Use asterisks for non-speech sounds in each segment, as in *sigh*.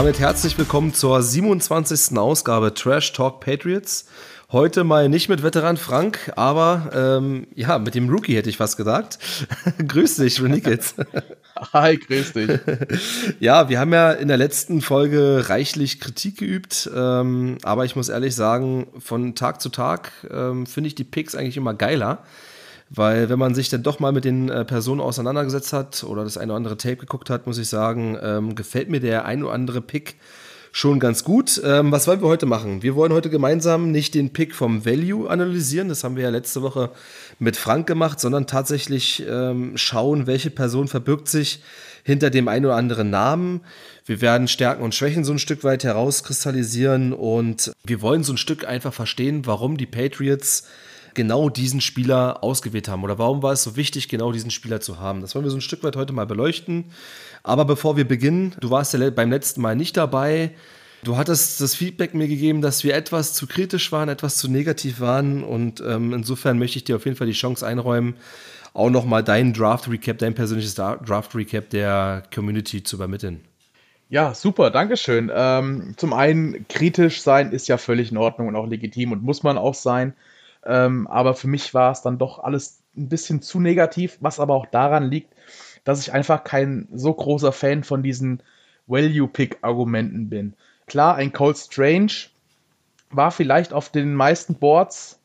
damit herzlich willkommen zur 27. Ausgabe Trash Talk Patriots. Heute mal nicht mit Veteran Frank, aber ähm, ja, mit dem Rookie hätte ich fast gesagt. *laughs* grüß dich, Renikitz. *laughs* Hi, grüß dich. *laughs* ja, wir haben ja in der letzten Folge reichlich Kritik geübt, ähm, aber ich muss ehrlich sagen, von Tag zu Tag ähm, finde ich die Picks eigentlich immer geiler. Weil wenn man sich dann doch mal mit den äh, Personen auseinandergesetzt hat oder das eine oder andere Tape geguckt hat, muss ich sagen, ähm, gefällt mir der ein oder andere Pick schon ganz gut. Ähm, was wollen wir heute machen? Wir wollen heute gemeinsam nicht den Pick vom Value analysieren, das haben wir ja letzte Woche mit Frank gemacht, sondern tatsächlich ähm, schauen, welche Person verbirgt sich hinter dem einen oder anderen Namen. Wir werden Stärken und Schwächen so ein Stück weit herauskristallisieren und wir wollen so ein Stück einfach verstehen, warum die Patriots genau diesen Spieler ausgewählt haben oder warum war es so wichtig, genau diesen Spieler zu haben. Das wollen wir so ein Stück weit heute mal beleuchten. Aber bevor wir beginnen, du warst ja beim letzten Mal nicht dabei. Du hattest das Feedback mir gegeben, dass wir etwas zu kritisch waren, etwas zu negativ waren. Und ähm, insofern möchte ich dir auf jeden Fall die Chance einräumen, auch nochmal deinen Draft-Recap, dein persönliches Draft-Recap der Community zu übermitteln. Ja, super, Dankeschön. Ähm, zum einen, kritisch sein ist ja völlig in Ordnung und auch legitim und muss man auch sein. Ähm, aber für mich war es dann doch alles ein bisschen zu negativ, was aber auch daran liegt, dass ich einfach kein so großer Fan von diesen Value-Pick-Argumenten bin. Klar, ein Cold Strange war vielleicht auf den meisten Boards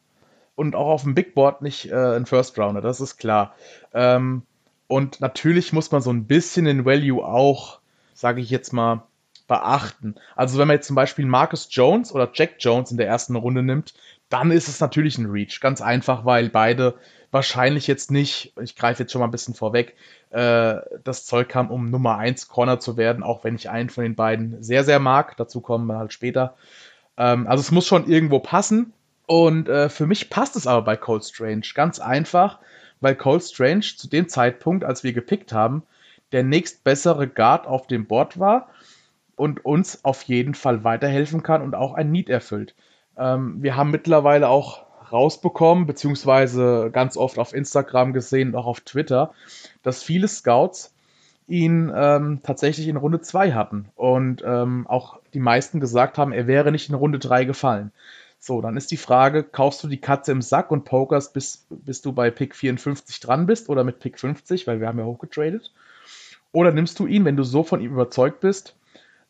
und auch auf dem Big Board nicht äh, ein First Rounder, das ist klar. Ähm, und natürlich muss man so ein bisschen den Value auch, sage ich jetzt mal, beachten. Also wenn man jetzt zum Beispiel Marcus Jones oder Jack Jones in der ersten Runde nimmt, dann ist es natürlich ein Reach. Ganz einfach, weil beide wahrscheinlich jetzt nicht, ich greife jetzt schon mal ein bisschen vorweg, äh, das Zeug haben, um Nummer 1 Corner zu werden, auch wenn ich einen von den beiden sehr, sehr mag. Dazu kommen wir halt später. Ähm, also es muss schon irgendwo passen. Und äh, für mich passt es aber bei Cold Strange. Ganz einfach, weil Cold Strange zu dem Zeitpunkt, als wir gepickt haben, der nächstbessere Guard auf dem Board war und uns auf jeden Fall weiterhelfen kann und auch ein Need erfüllt. Ähm, wir haben mittlerweile auch rausbekommen, beziehungsweise ganz oft auf Instagram gesehen und auch auf Twitter, dass viele Scouts ihn ähm, tatsächlich in Runde 2 hatten und ähm, auch die meisten gesagt haben, er wäre nicht in Runde 3 gefallen. So, dann ist die Frage, kaufst du die Katze im Sack und pokerst, bis, bis du bei Pick 54 dran bist oder mit Pick 50, weil wir haben ja hochgetradet. Oder nimmst du ihn, wenn du so von ihm überzeugt bist,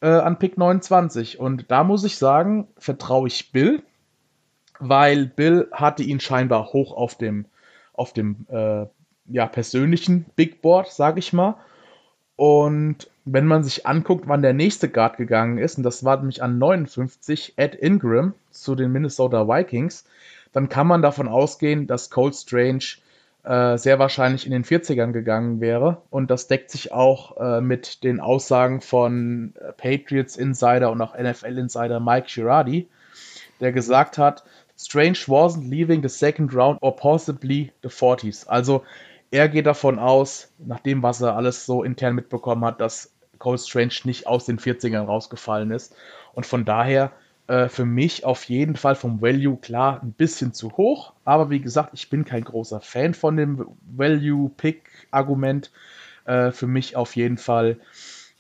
äh, an Pick 29. Und da muss ich sagen, vertraue ich Bill, weil Bill hatte ihn scheinbar hoch auf dem, auf dem äh, ja, persönlichen Big Board, sage ich mal. Und wenn man sich anguckt, wann der nächste Guard gegangen ist, und das war nämlich an 59, Ed Ingram zu den Minnesota Vikings, dann kann man davon ausgehen, dass Cold Strange äh, sehr wahrscheinlich in den 40ern gegangen wäre. Und das deckt sich auch äh, mit den Aussagen von äh, Patriots Insider und auch NFL Insider Mike Girardi, der gesagt hat, Strange wasn't leaving the second round or possibly the 40s. Also er geht davon aus, nach dem, was er alles so intern mitbekommen hat, dass Cold Strange nicht aus den 40ern rausgefallen ist. Und von daher äh, für mich auf jeden Fall vom Value klar ein bisschen zu hoch. Aber wie gesagt, ich bin kein großer Fan von dem Value-Pick-Argument. Äh, für mich auf jeden Fall,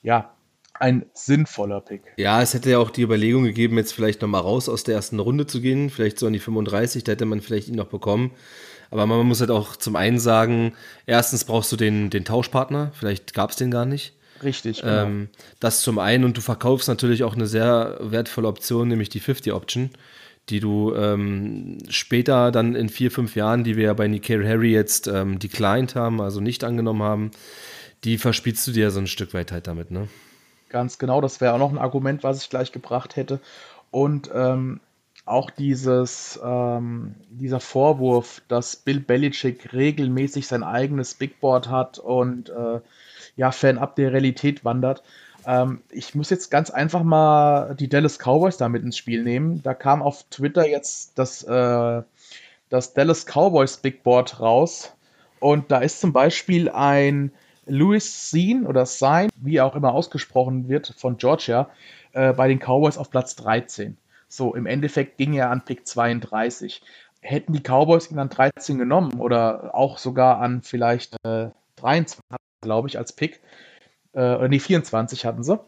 ja, ein sinnvoller Pick. Ja, es hätte ja auch die Überlegung gegeben, jetzt vielleicht nochmal raus aus der ersten Runde zu gehen, vielleicht so an die 35, da hätte man vielleicht ihn noch bekommen. Aber man muss halt auch zum einen sagen, erstens brauchst du den, den Tauschpartner, vielleicht gab es den gar nicht. Richtig, genau. Ähm, das zum einen und du verkaufst natürlich auch eine sehr wertvolle Option, nämlich die 50 Option, die du ähm, später dann in vier, fünf Jahren, die wir ja bei Nikhil Harry jetzt ähm, declined haben, also nicht angenommen haben, die verspielst du dir so ein Stück weit halt damit, ne? Ganz genau, das wäre auch noch ein Argument, was ich gleich gebracht hätte. Und ähm, auch dieses, ähm, dieser Vorwurf, dass Bill Belichick regelmäßig sein eigenes Big Board hat und äh, ja, fernab der Realität wandert. Ähm, ich muss jetzt ganz einfach mal die Dallas Cowboys damit ins Spiel nehmen. Da kam auf Twitter jetzt das, äh, das Dallas Cowboys Big Board raus. Und da ist zum Beispiel ein Louis Sean oder Sign, wie er auch immer ausgesprochen wird, von Georgia, äh, bei den Cowboys auf Platz 13. So, im Endeffekt ging er an Pick 32. Hätten die Cowboys ihn an 13 genommen oder auch sogar an vielleicht äh, 23, glaube ich, als Pick, äh, oder nee, 24 hatten sie.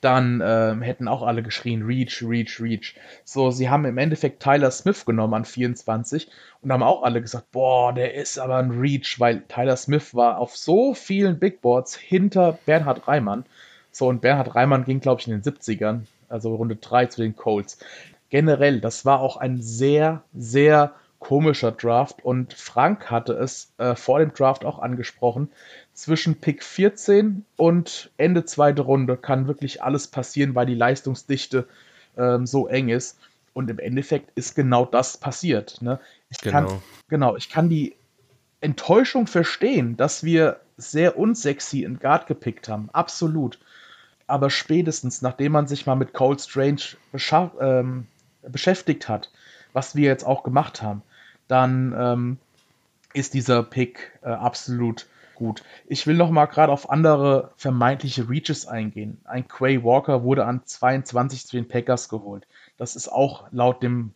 dann äh, hätten auch alle geschrien, Reach, Reach, Reach. So, sie haben im Endeffekt Tyler Smith genommen an 24 und haben auch alle gesagt, boah, der ist aber ein Reach, weil Tyler Smith war auf so vielen Big Boards hinter Bernhard Reimann. So, und Bernhard Reimann ging, glaube ich, in den 70ern, also Runde 3 zu den Colts. Generell, das war auch ein sehr, sehr komischer Draft und Frank hatte es äh, vor dem Draft auch angesprochen zwischen Pick 14 und Ende zweite Runde kann wirklich alles passieren, weil die Leistungsdichte ähm, so eng ist. Und im Endeffekt ist genau das passiert. Ne? Ich genau. Kann, genau, ich kann die Enttäuschung verstehen, dass wir sehr unsexy in Guard gepickt haben. Absolut. Aber spätestens, nachdem man sich mal mit Cold Strange ähm, beschäftigt hat, was wir jetzt auch gemacht haben, dann ähm, ist dieser Pick äh, absolut gut. Ich will noch mal gerade auf andere vermeintliche Reaches eingehen. Ein Quay Walker wurde an 22 zu den Packers geholt. Das ist auch laut dem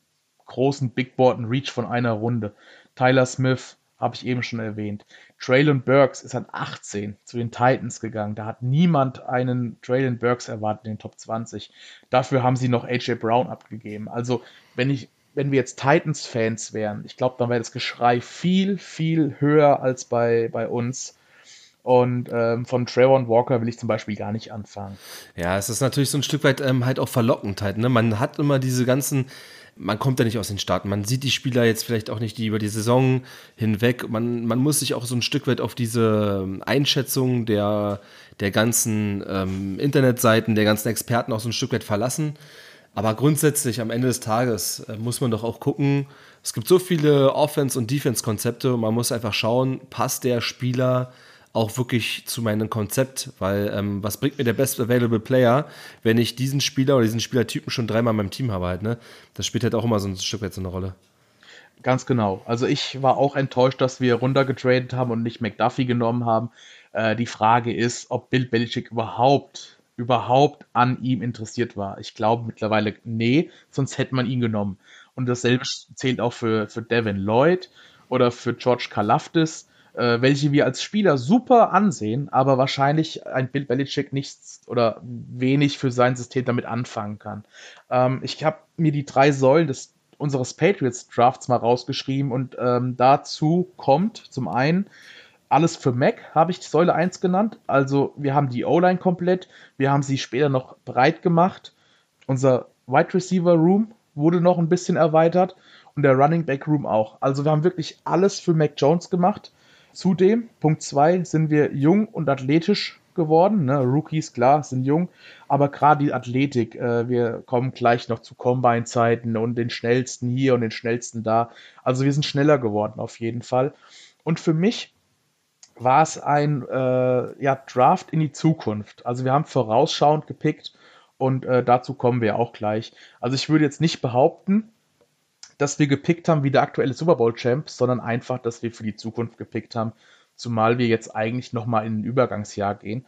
großen Big Board ein Reach von einer Runde. Tyler Smith habe ich eben schon erwähnt. Traylon Burks ist an 18 zu den Titans gegangen. Da hat niemand einen Traylon Burks erwartet in den Top 20. Dafür haben sie noch AJ Brown abgegeben. Also, wenn ich wenn wir jetzt Titans-Fans wären, ich glaube, dann wäre das Geschrei viel, viel höher als bei, bei uns. Und ähm, von Trayvon Walker will ich zum Beispiel gar nicht anfangen. Ja, es ist natürlich so ein Stück weit ähm, halt auch verlockend halt. Ne? Man hat immer diese ganzen, man kommt ja nicht aus den Staaten. Man sieht die Spieler jetzt vielleicht auch nicht die über die Saison hinweg. Man, man muss sich auch so ein Stück weit auf diese ähm, Einschätzung der, der ganzen ähm, Internetseiten, der ganzen Experten auch so ein Stück weit verlassen. Aber grundsätzlich am Ende des Tages äh, muss man doch auch gucken, es gibt so viele Offense- und Defense-Konzepte und man muss einfach schauen, passt der Spieler auch wirklich zu meinem Konzept, weil ähm, was bringt mir der Best Available Player, wenn ich diesen Spieler oder diesen Spielertypen schon dreimal in meinem Team habe halt, ne? Das spielt halt auch immer so ein Stück weit so eine Rolle. Ganz genau. Also ich war auch enttäuscht, dass wir runtergetradet haben und nicht McDuffie genommen haben. Äh, die Frage ist, ob Bill Belichick überhaupt überhaupt an ihm interessiert war. Ich glaube mittlerweile, nee, sonst hätte man ihn genommen. Und dasselbe zählt auch für, für Devin Lloyd oder für George Kalafdis, äh, welche wir als Spieler super ansehen, aber wahrscheinlich ein Bill Belichick nichts oder wenig für sein System damit anfangen kann. Ähm, ich habe mir die drei Säulen des unseres Patriots Drafts mal rausgeschrieben und ähm, dazu kommt zum einen alles für Mac habe ich Säule 1 genannt. Also wir haben die O-Line komplett. Wir haben sie später noch breit gemacht. Unser Wide Receiver Room wurde noch ein bisschen erweitert und der Running Back Room auch. Also wir haben wirklich alles für Mac Jones gemacht. Zudem, Punkt 2, sind wir jung und athletisch geworden. Ne? Rookies, klar, sind jung, aber gerade die Athletik, äh, wir kommen gleich noch zu Combine-Zeiten und den schnellsten hier und den schnellsten da. Also wir sind schneller geworden auf jeden Fall. Und für mich war es ein äh, ja, Draft in die Zukunft. Also wir haben vorausschauend gepickt und äh, dazu kommen wir auch gleich. Also ich würde jetzt nicht behaupten, dass wir gepickt haben wie der aktuelle Super Bowl Champ, sondern einfach, dass wir für die Zukunft gepickt haben, zumal wir jetzt eigentlich nochmal in ein Übergangsjahr gehen.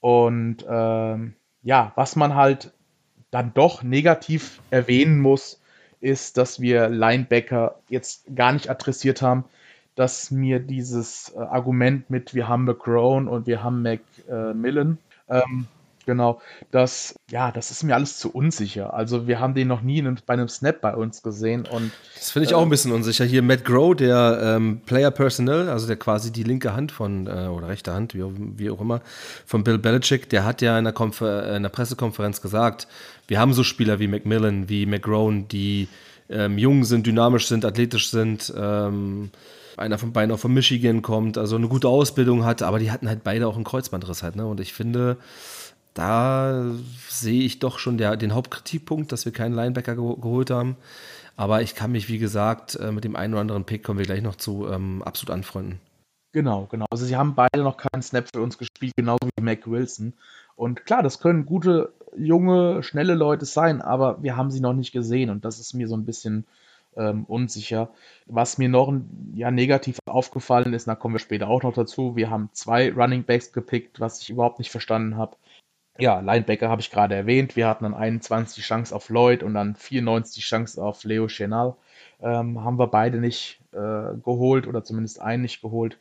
Und ähm, ja, was man halt dann doch negativ erwähnen muss, ist, dass wir Linebacker jetzt gar nicht adressiert haben dass mir dieses äh, Argument mit wir haben McCrone und wir haben Macmillan, äh, ähm, genau, das, ja, das ist mir alles zu unsicher. Also wir haben den noch nie in, bei einem Snap bei uns gesehen und Das finde ich äh, auch ein bisschen unsicher. Hier Matt Groh, der ähm, Player Personnel, also der quasi die linke Hand von, äh, oder rechte Hand, wie, wie, auch immer, von Bill Belichick, der hat ja in Konfer äh, in der Pressekonferenz gesagt, wir haben so Spieler wie Macmillan, wie McGrone, die ähm, jung sind, dynamisch sind, athletisch sind, ähm, einer von beiden auch von Michigan kommt, also eine gute Ausbildung hat, aber die hatten halt beide auch einen Kreuzbandriss halt, ne? Und ich finde, da sehe ich doch schon der, den Hauptkritikpunkt, dass wir keinen Linebacker ge geholt haben. Aber ich kann mich, wie gesagt, äh, mit dem einen oder anderen Pick kommen wir gleich noch zu, ähm, absolut anfreunden. Genau, genau. Also sie haben beide noch keinen Snap für uns gespielt, genauso wie Mac Wilson. Und klar, das können gute, junge, schnelle Leute sein, aber wir haben sie noch nicht gesehen und das ist mir so ein bisschen ähm, unsicher. Was mir noch ja, negativ aufgefallen ist, da kommen wir später auch noch dazu, wir haben zwei Running Backs gepickt, was ich überhaupt nicht verstanden habe. Ja, Linebacker habe ich gerade erwähnt. Wir hatten dann 21 die Chance auf Lloyd und dann 94 die Chance auf Leo Chenal. Ähm, haben wir beide nicht äh, geholt oder zumindest einen nicht geholt.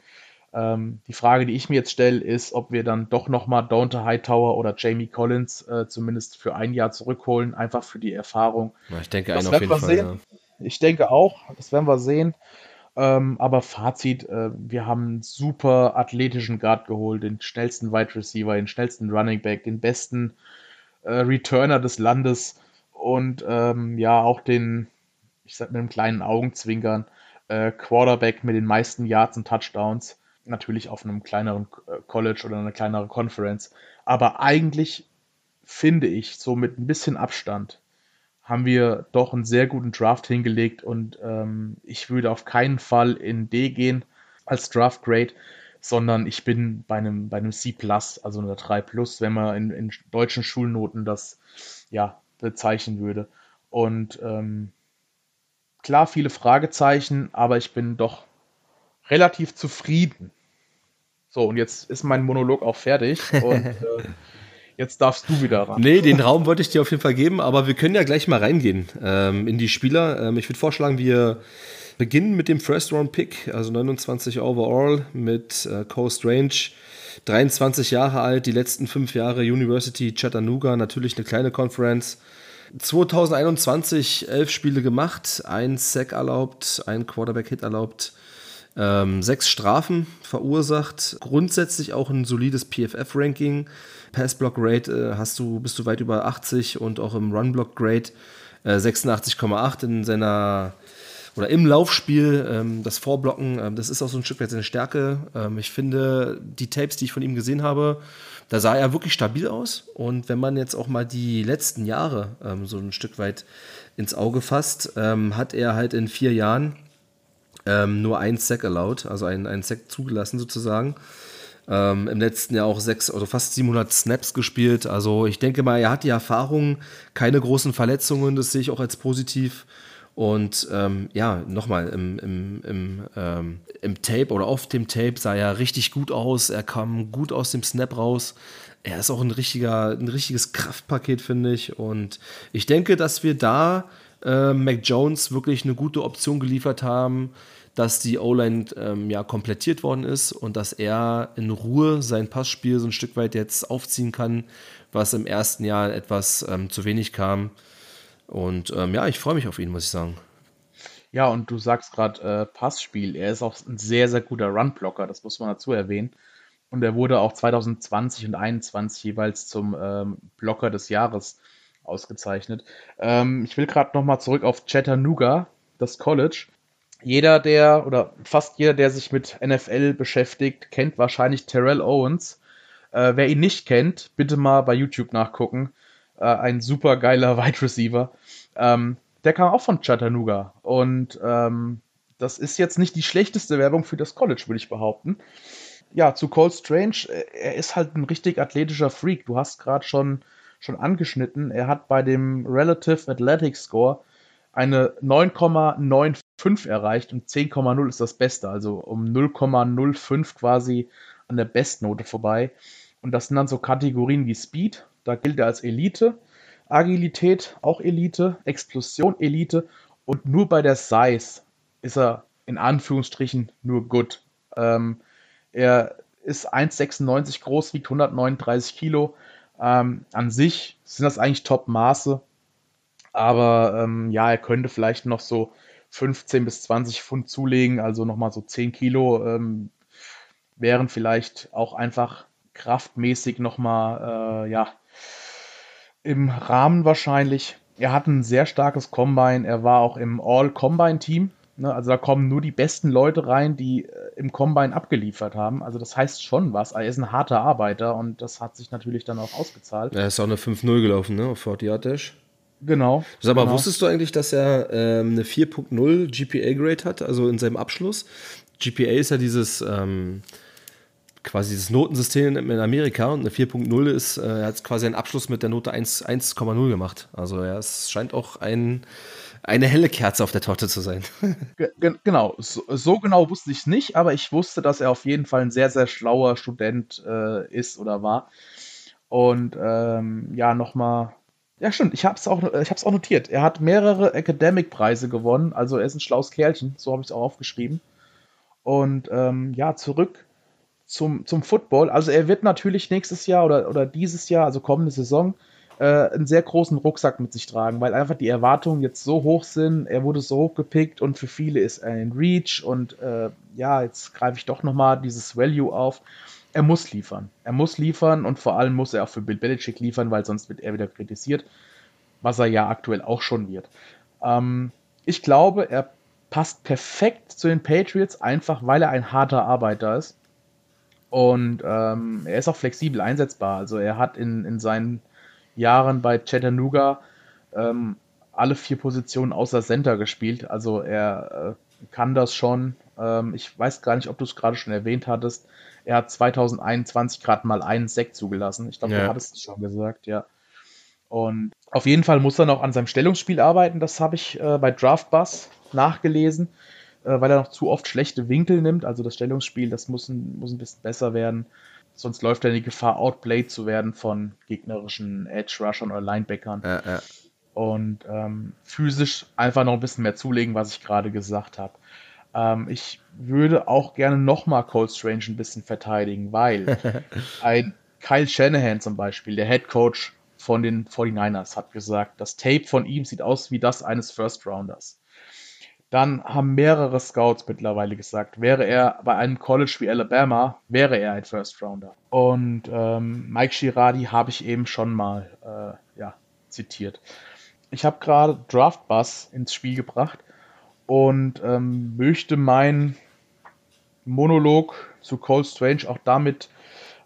Ähm, die Frage, die ich mir jetzt stelle, ist, ob wir dann doch nochmal Dante Hightower oder Jamie Collins äh, zumindest für ein Jahr zurückholen, einfach für die Erfahrung. Ich denke, einen auf jeden Fall. Ja. Ich denke auch, das werden wir sehen. Ähm, aber Fazit, äh, wir haben einen super athletischen Guard geholt, den schnellsten Wide Receiver, den schnellsten Running Back, den besten äh, Returner des Landes und ähm, ja, auch den, ich sag mit einem kleinen Augenzwinkern, äh, Quarterback mit den meisten Yards und Touchdowns. Natürlich auf einem kleineren äh, College oder einer kleineren Conference. Aber eigentlich finde ich, so mit ein bisschen Abstand, haben wir doch einen sehr guten Draft hingelegt und ähm, ich würde auf keinen Fall in D gehen als Draft Grade, sondern ich bin bei einem, bei einem C, also einer 3 wenn man in, in deutschen Schulnoten das ja, bezeichnen würde. Und ähm, klar, viele Fragezeichen, aber ich bin doch relativ zufrieden. So, und jetzt ist mein Monolog auch fertig und äh, *laughs* Jetzt darfst du wieder ran. Nee, den Raum wollte ich dir auf jeden Fall geben, aber wir können ja gleich mal reingehen ähm, in die Spieler. Ähm, ich würde vorschlagen, wir beginnen mit dem First-Round-Pick, also 29 overall mit äh, Cole Range. 23 Jahre alt, die letzten fünf Jahre University Chattanooga, natürlich eine kleine Conference. 2021 elf Spiele gemacht, ein Sack erlaubt, ein Quarterback-Hit erlaubt, ähm, sechs Strafen verursacht, grundsätzlich auch ein solides PFF-Ranking. Pass-Block-Rate äh, hast du, bist du weit über 80 und auch im Run-Block-Grade äh, 86,8 in seiner oder im Laufspiel, ähm, das Vorblocken, ähm, das ist auch so ein Stück weit seine Stärke. Ähm, ich finde, die Tapes, die ich von ihm gesehen habe, da sah er wirklich stabil aus. Und wenn man jetzt auch mal die letzten Jahre so ein Stück weit ins Auge fasst, hat er halt in vier Jahren nur ein Sack erlaubt, also ein, ein Sack zugelassen sozusagen. Ähm, Im letzten Jahr auch sechs, also fast 700 Snaps gespielt. Also ich denke mal, er hat die Erfahrung, keine großen Verletzungen, das sehe ich auch als positiv. Und ähm, ja, nochmal, im, im, im, ähm, im Tape oder auf dem Tape sah er richtig gut aus. Er kam gut aus dem Snap raus. Er ist auch ein, richtiger, ein richtiges Kraftpaket, finde ich. Und ich denke, dass wir da äh, Mac Jones wirklich eine gute Option geliefert haben dass die O-Line ähm, ja komplettiert worden ist und dass er in Ruhe sein Passspiel so ein Stück weit jetzt aufziehen kann, was im ersten Jahr etwas ähm, zu wenig kam. Und ähm, ja, ich freue mich auf ihn, muss ich sagen. Ja, und du sagst gerade äh, Passspiel. Er ist auch ein sehr, sehr guter Run-Blocker, das muss man dazu erwähnen. Und er wurde auch 2020 und 2021 jeweils zum ähm, Blocker des Jahres ausgezeichnet. Ähm, ich will gerade nochmal zurück auf Chattanooga, das College jeder, der oder fast jeder, der sich mit NFL beschäftigt, kennt wahrscheinlich Terrell Owens. Äh, wer ihn nicht kennt, bitte mal bei YouTube nachgucken. Äh, ein super geiler *laughs* Wide Receiver. Ähm, der kam auch von Chattanooga und ähm, das ist jetzt nicht die schlechteste Werbung für das College, würde ich behaupten. Ja, zu Cole Strange, äh, er ist halt ein richtig athletischer Freak. Du hast gerade schon, schon angeschnitten. Er hat bei dem Relative Athletic Score eine 9,95 erreicht und 10,0 ist das Beste, also um 0,05 quasi an der Bestnote vorbei. Und das sind dann so Kategorien wie Speed, da gilt er als Elite, Agilität auch Elite, Explosion Elite und nur bei der Size ist er in Anführungsstrichen nur gut. Ähm, er ist 1,96 groß, wiegt 139 Kilo. Ähm, an sich sind das eigentlich Top-Maße. Aber ähm, ja, er könnte vielleicht noch so 15 bis 20 Pfund zulegen, also nochmal so 10 Kilo ähm, wären vielleicht auch einfach kraftmäßig nochmal, äh, ja, im Rahmen wahrscheinlich. Er hat ein sehr starkes Combine, er war auch im All-Combine-Team. Ne? Also da kommen nur die besten Leute rein, die äh, im Combine abgeliefert haben. Also das heißt schon was. Er ist ein harter Arbeiter und das hat sich natürlich dann auch ausgezahlt. Er ist auch eine 5-0 gelaufen, ne, auf 40 Dash. Genau. Sag mal, genau. wusstest du eigentlich, dass er ähm, eine 4.0 GPA-Grade hat, also in seinem Abschluss? GPA ist ja dieses ähm, quasi das Notensystem in Amerika und eine 4.0 ist, äh, er hat quasi einen Abschluss mit der Note 1,0 gemacht. Also ja, es scheint auch ein, eine helle Kerze auf der Torte zu sein. *laughs* genau, so, so, genau wusste ich es nicht, aber ich wusste, dass er auf jeden Fall ein sehr, sehr schlauer Student äh, ist oder war. Und ähm, ja, nochmal ja, stimmt. Ich habe es auch, hab's auch notiert. Er hat mehrere Academic-Preise gewonnen. Also er ist ein schlaues Kerlchen. So habe ich es auch aufgeschrieben. Und ähm, ja, zurück zum, zum Football. Also er wird natürlich nächstes Jahr oder, oder dieses Jahr, also kommende Saison, äh, einen sehr großen Rucksack mit sich tragen, weil einfach die Erwartungen jetzt so hoch sind. Er wurde so hoch gepickt und für viele ist er ein Reach und äh, ja, jetzt greife ich doch nochmal dieses Value auf. Er muss liefern. Er muss liefern und vor allem muss er auch für Bill Belichick liefern, weil sonst wird er wieder kritisiert, was er ja aktuell auch schon wird. Ähm, ich glaube, er passt perfekt zu den Patriots, einfach weil er ein harter Arbeiter ist. Und ähm, er ist auch flexibel einsetzbar. Also er hat in, in seinen Jahren bei Chattanooga ähm, alle vier Positionen außer Center gespielt. Also er äh, kann das schon. Ähm, ich weiß gar nicht, ob du es gerade schon erwähnt hattest. Er hat 2021 gerade mal einen Sekt zugelassen. Ich glaube, ja. du hattest es schon gesagt, ja. Und auf jeden Fall muss er noch an seinem Stellungsspiel arbeiten. Das habe ich äh, bei Draftbus nachgelesen, äh, weil er noch zu oft schlechte Winkel nimmt. Also das Stellungsspiel, das muss ein, muss ein bisschen besser werden. Sonst läuft er in die Gefahr, outplayed zu werden von gegnerischen Edge-Rushern oder Linebackern. Ja, ja. Und ähm, physisch einfach noch ein bisschen mehr zulegen, was ich gerade gesagt habe. Ähm, ich würde auch gerne nochmal Cold Strange ein bisschen verteidigen, weil *laughs* ein Kyle Shanahan zum Beispiel, der Head Coach von den 49ers, hat gesagt, das Tape von ihm sieht aus wie das eines First Rounders. Dann haben mehrere Scouts mittlerweile gesagt, wäre er bei einem College wie Alabama, wäre er ein First Rounder. Und ähm, Mike Girardi habe ich eben schon mal äh, ja, zitiert. Ich habe gerade Draft Bus ins Spiel gebracht und ähm, möchte meinen Monolog zu Cole Strange auch damit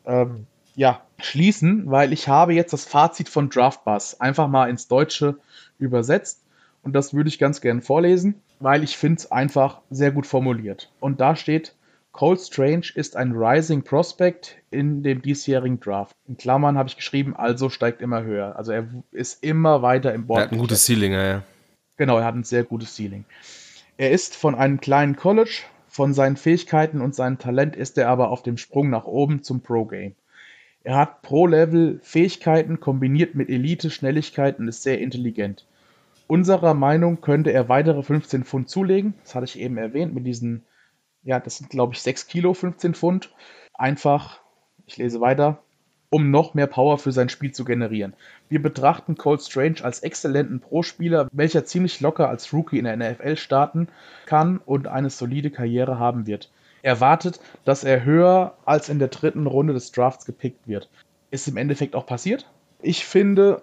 ähm, ja, schließen, weil ich habe jetzt das Fazit von Draft Bus einfach mal ins Deutsche übersetzt und das würde ich ganz gerne vorlesen weil ich finde es einfach sehr gut formuliert. Und da steht, Cole Strange ist ein Rising Prospect in dem diesjährigen Draft. In Klammern habe ich geschrieben, also steigt immer höher. Also er ist immer weiter im Board. Er hat ein gutes Ceiling, ja, ja. Genau, er hat ein sehr gutes Ceiling. Er ist von einem kleinen College, von seinen Fähigkeiten und seinem Talent ist er aber auf dem Sprung nach oben zum Pro-Game. Er hat Pro-Level Fähigkeiten kombiniert mit Elite-Schnelligkeit und ist sehr intelligent. Unserer Meinung könnte er weitere 15 Pfund zulegen. Das hatte ich eben erwähnt mit diesen, ja, das sind glaube ich 6 Kilo, 15 Pfund. Einfach, ich lese weiter, um noch mehr Power für sein Spiel zu generieren. Wir betrachten Cold Strange als exzellenten Pro-Spieler, welcher ziemlich locker als Rookie in der NFL starten kann und eine solide Karriere haben wird. Er wartet, dass er höher als in der dritten Runde des Drafts gepickt wird. Ist im Endeffekt auch passiert. Ich finde,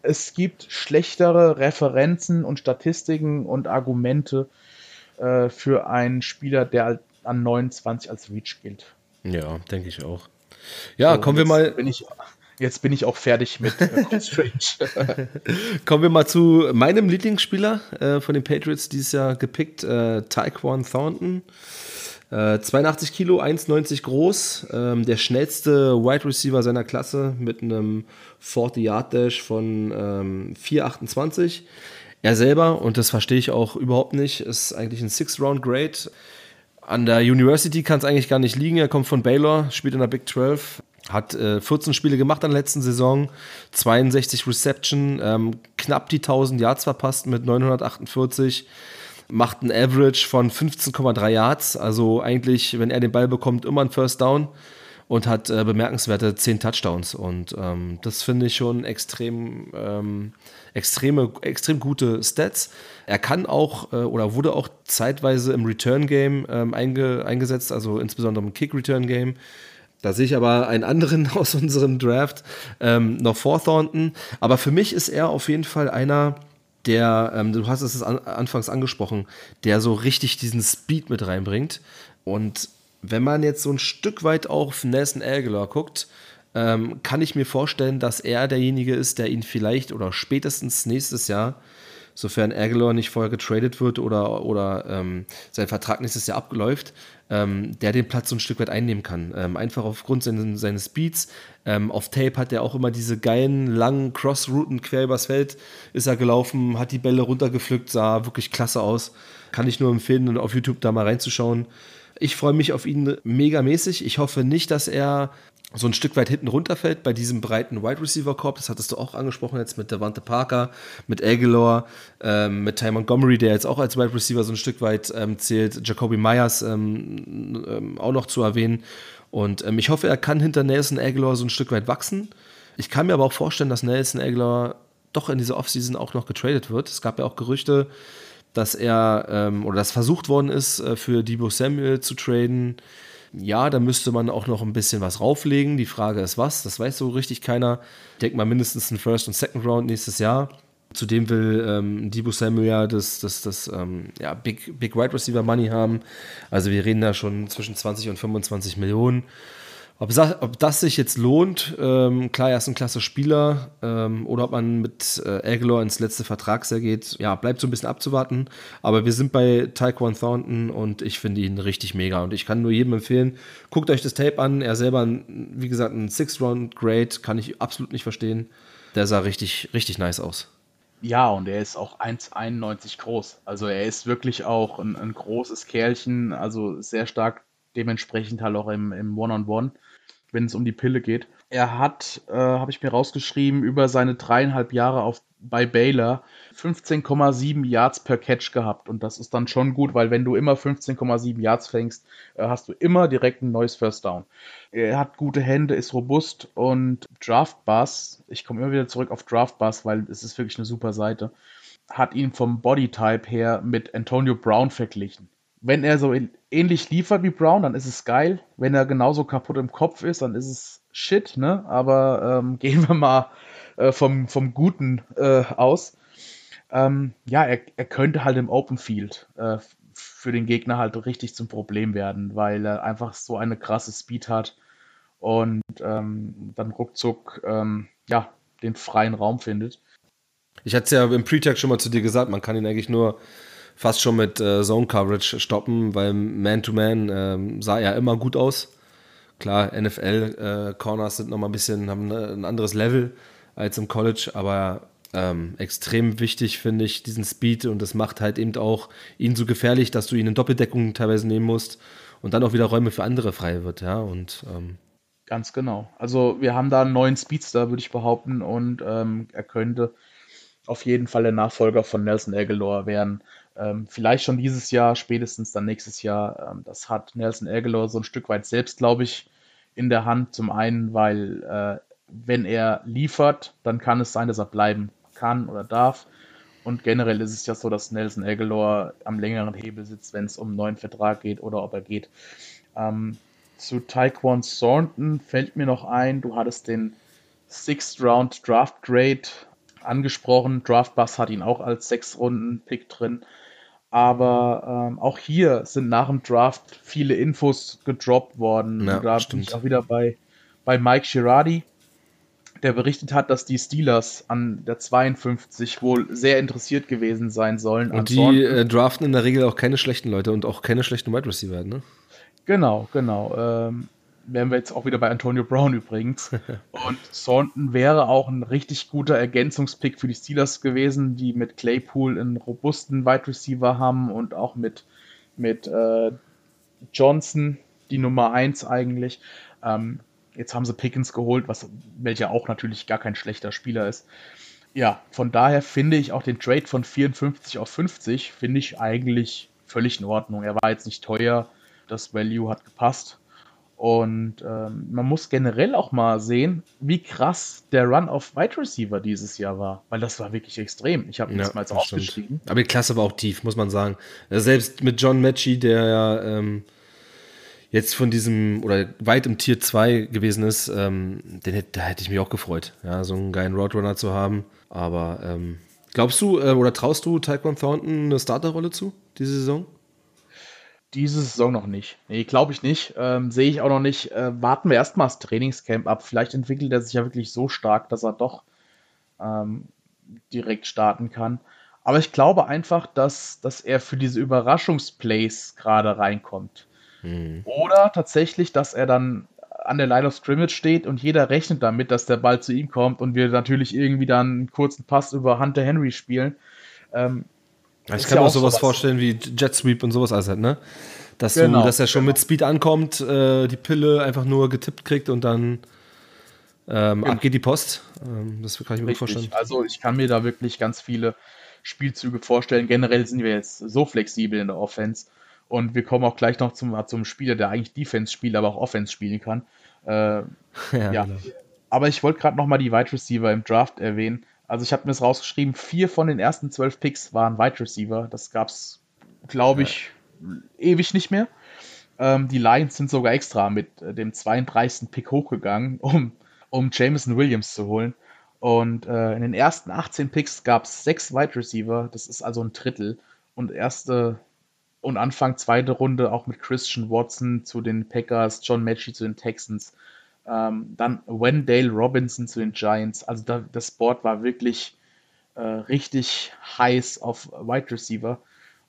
es gibt schlechtere Referenzen und Statistiken und Argumente äh, für einen Spieler, der an 29 als Reach gilt. Ja, denke ich auch. Ja, so, kommen wir mal. Bin ich, jetzt bin ich auch fertig mit äh, Strange. *laughs* kommen wir mal zu meinem Lieblingsspieler äh, von den Patriots dieses Jahr gepickt, äh, Taekwon Thornton. 82 äh, Kilo, 1,90 groß, ähm, der schnellste Wide Receiver seiner Klasse mit einem 40-Yard-Dash von ähm, 4,28. Er selber, und das verstehe ich auch überhaupt nicht, ist eigentlich ein Six-Round-Grade. An der University kann es eigentlich gar nicht liegen. Er kommt von Baylor, spielt in der Big 12, hat äh, 14 Spiele gemacht an der letzten Saison, 62 Reception, ähm, knapp die 1000 Yards verpasst mit 948 macht ein Average von 15,3 Yards, also eigentlich, wenn er den Ball bekommt, immer ein First Down und hat äh, bemerkenswerte 10 Touchdowns. Und ähm, das finde ich schon extrem, ähm, extreme, extrem gute Stats. Er kann auch äh, oder wurde auch zeitweise im Return-Game ähm, einge, eingesetzt, also insbesondere im Kick-Return-Game. Da sehe ich aber einen anderen *laughs* aus unserem Draft ähm, noch vor Thornton. Aber für mich ist er auf jeden Fall einer, der, ähm, du hast es an, anfangs angesprochen, der so richtig diesen Speed mit reinbringt. Und wenn man jetzt so ein Stück weit auf Nelson Aguilar guckt, ähm, kann ich mir vorstellen, dass er derjenige ist, der ihn vielleicht oder spätestens nächstes Jahr, sofern Aguilar nicht vorher getradet wird oder, oder ähm, sein Vertrag nächstes Jahr abläuft, ähm, der den Platz so ein Stück weit einnehmen kann. Ähm, einfach aufgrund seines, seines Speeds. Ähm, auf Tape hat er auch immer diese geilen, langen Crossrouten quer übers Feld ist er gelaufen, hat die Bälle runtergepflückt, sah wirklich klasse aus. Kann ich nur empfehlen, auf YouTube da mal reinzuschauen. Ich freue mich auf ihn megamäßig. Ich hoffe nicht, dass er so ein Stück weit hinten runterfällt bei diesem breiten Wide Receiver Korb. Das hattest du auch angesprochen jetzt mit Devante Parker, mit Aguilar, ähm, mit Ty Montgomery, der jetzt auch als Wide Receiver so ein Stück weit ähm, zählt, Jacoby Myers ähm, ähm, auch noch zu erwähnen. Und ähm, ich hoffe, er kann hinter Nelson Aguilar so ein Stück weit wachsen. Ich kann mir aber auch vorstellen, dass Nelson Aguilar doch in dieser Offseason auch noch getradet wird. Es gab ja auch Gerüchte, dass er ähm, oder dass versucht worden ist, äh, für Debo Samuel zu traden. Ja, da müsste man auch noch ein bisschen was rauflegen. Die Frage ist was, das weiß so richtig keiner. Ich denke mal mindestens ein First und Second Round nächstes Jahr. Zudem will ähm, Debo Samuel ja das, das, das ähm, ja, Big, Big Wide Receiver Money haben. Also wir reden da schon zwischen 20 und 25 Millionen. Ob, ob das sich jetzt lohnt, ähm, klar, er ist ein klasse Spieler, ähm, oder ob man mit äh, Aguilar ins letzte Vertragsjahr geht, ja, bleibt so ein bisschen abzuwarten. Aber wir sind bei Taekwon Thornton und ich finde ihn richtig mega. Und ich kann nur jedem empfehlen, guckt euch das Tape an. Er selber, wie gesagt, ein Six-Round-Grade, kann ich absolut nicht verstehen. Der sah richtig, richtig nice aus. Ja, und er ist auch 1,91 groß. Also er ist wirklich auch ein, ein großes Kerlchen, also sehr stark dementsprechend halt auch im, im One-on-One. -on -One wenn es um die Pille geht. Er hat, äh, habe ich mir rausgeschrieben, über seine dreieinhalb Jahre auf, bei Baylor 15,7 Yards per Catch gehabt. Und das ist dann schon gut, weil wenn du immer 15,7 Yards fängst, äh, hast du immer direkt ein neues First Down. Er hat gute Hände, ist robust und Draft Bus, ich komme immer wieder zurück auf Draft Bus, weil es ist wirklich eine super Seite, hat ihn vom Bodytype her mit Antonio Brown verglichen wenn er so ähnlich liefert wie Brown, dann ist es geil. Wenn er genauso kaputt im Kopf ist, dann ist es shit, ne? Aber ähm, *laughs* gehen wir mal äh, vom, vom Guten äh, aus. Ähm, ja, er, er könnte halt im Open Field äh, für den Gegner halt richtig zum Problem werden, weil er einfach so eine krasse Speed hat und ähm, dann ruckzuck ähm, ja, den freien Raum findet. Ich hatte es ja im Pre-Tag schon mal zu dir gesagt, man kann ihn eigentlich nur fast schon mit äh, Zone Coverage stoppen, weil Man-to-Man -Man, äh, sah ja immer gut aus. Klar, NFL-Corners äh, sind nochmal ein bisschen, haben ne, ein anderes Level als im College, aber ähm, extrem wichtig finde ich diesen Speed und das macht halt eben auch ihn so gefährlich, dass du ihn in Doppeldeckung teilweise nehmen musst und dann auch wieder Räume für andere frei wird, ja. Und ähm, ganz genau. Also wir haben da einen neuen Speedster, würde ich behaupten, und ähm, er könnte auf jeden Fall der Nachfolger von Nelson Aguilar werden. Ähm, vielleicht schon dieses Jahr, spätestens dann nächstes Jahr. Ähm, das hat Nelson Aguilar so ein Stück weit selbst, glaube ich, in der Hand. Zum einen, weil äh, wenn er liefert, dann kann es sein, dass er bleiben kann oder darf. Und generell ist es ja so, dass Nelson Aguilar am längeren Hebel sitzt, wenn es um einen neuen Vertrag geht oder ob er geht. Ähm, zu Taekwon Thornton fällt mir noch ein, du hattest den Sixth Round Draft Grade angesprochen. Draft Bus hat ihn auch als Sechs-Runden-Pick drin. Aber ähm, auch hier sind nach dem Draft viele Infos gedroppt worden. Ja, da bin ich auch wieder bei, bei Mike Girardi, der berichtet hat, dass die Steelers an der 52 wohl sehr interessiert gewesen sein sollen. Und die äh, draften in der Regel auch keine schlechten Leute und auch keine schlechten Wide Receiver, ne? Genau, genau. Ähm, wären wir jetzt auch wieder bei Antonio Brown übrigens. *laughs* Und Thornton wäre auch ein richtig guter Ergänzungspick für die Steelers gewesen, die mit Claypool einen robusten Wide Receiver haben und auch mit, mit äh, Johnson, die Nummer 1 eigentlich. Ähm, jetzt haben sie Pickens geholt, was, welcher auch natürlich gar kein schlechter Spieler ist. Ja, von daher finde ich auch den Trade von 54 auf 50, finde ich eigentlich völlig in Ordnung. Er war jetzt nicht teuer, das Value hat gepasst. Und ähm, man muss generell auch mal sehen, wie krass der Run auf Wide Receiver dieses Jahr war. Weil das war wirklich extrem. Ich habe ja, das mal jetzt aufgeschrieben. Aber die Klasse war auch tief, muss man sagen. Selbst mit John Matchy, der ja ähm, jetzt von diesem oder weit im Tier 2 gewesen ist, ähm, den, da hätte ich mich auch gefreut, ja, so einen geilen Roadrunner zu haben. Aber ähm, glaubst du äh, oder traust du Taekwon Thornton eine Starterrolle zu, diese Saison? Diese Saison noch nicht. Nee, glaube ich nicht. Ähm, Sehe ich auch noch nicht. Äh, warten wir erstmal das Trainingscamp ab. Vielleicht entwickelt er sich ja wirklich so stark, dass er doch ähm, direkt starten kann. Aber ich glaube einfach, dass, dass er für diese Überraschungsplays gerade reinkommt. Mhm. Oder tatsächlich, dass er dann an der Line of Scrimmage steht und jeder rechnet damit, dass der Ball zu ihm kommt und wir natürlich irgendwie dann einen kurzen Pass über Hunter Henry spielen. Ähm, ich kann mir auch sowas, sowas vorstellen wie Jet Sweep und sowas alles halt, ne? Dass, genau, du, dass er schon genau. mit Speed ankommt, äh, die Pille einfach nur getippt kriegt und dann ähm, genau. abgeht die Post. Ähm, das kann ich mir Richtig. gut vorstellen. Also ich kann mir da wirklich ganz viele Spielzüge vorstellen. Generell sind wir jetzt so flexibel in der Offense. Und wir kommen auch gleich noch zum, zum Spieler, der eigentlich Defense spielt, aber auch Offense spielen kann. Äh, *laughs* ja, ja. Genau. Aber ich wollte gerade noch mal die Wide Receiver im Draft erwähnen. Also ich habe mir das rausgeschrieben, vier von den ersten zwölf Picks waren Wide Receiver. Das gab es, glaube ich, ja. ewig nicht mehr. Ähm, die Lions sind sogar extra mit äh, dem 32. Pick hochgegangen, *laughs* um, um Jameson Williams zu holen. Und äh, in den ersten 18 Picks gab es sechs Wide Receiver. Das ist also ein Drittel. Und erste und Anfang zweite Runde auch mit Christian Watson zu den Packers, John Matchy zu den Texans. Ähm, dann Wendale Robinson zu den Giants. Also da, das Board war wirklich äh, richtig heiß auf Wide Receiver.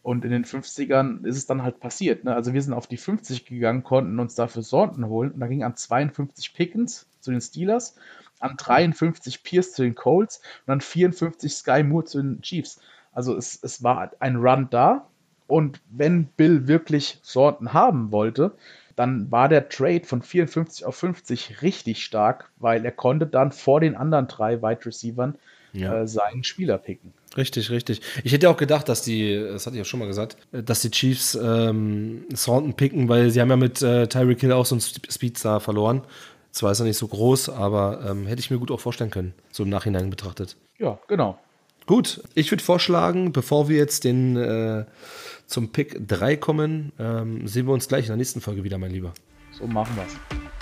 Und in den 50ern ist es dann halt passiert. Ne? Also wir sind auf die 50 gegangen, konnten uns dafür Sorten holen. Und da ging an 52 Pickens zu den Steelers, an 53 Pierce zu den Colts und an 54 Sky Moore zu den Chiefs. Also es, es war ein Run da. Und wenn Bill wirklich Sorten haben wollte, dann war der Trade von 54 auf 50 richtig stark, weil er konnte dann vor den anderen drei Wide Receivern ja. äh, seinen Spieler picken. Richtig, richtig. Ich hätte auch gedacht, dass die, das hatte ich ja schon mal gesagt, dass die Chiefs ähm, Thornton picken, weil sie haben ja mit äh, Tyreek Hill auch so einen Speedstar verloren. Zwar ist er nicht so groß, aber ähm, hätte ich mir gut auch vorstellen können, so im Nachhinein betrachtet. Ja, genau. Gut, ich würde vorschlagen, bevor wir jetzt den äh, zum Pick 3 kommen, ähm, sehen wir uns gleich in der nächsten Folge wieder, mein Lieber. So machen wir es.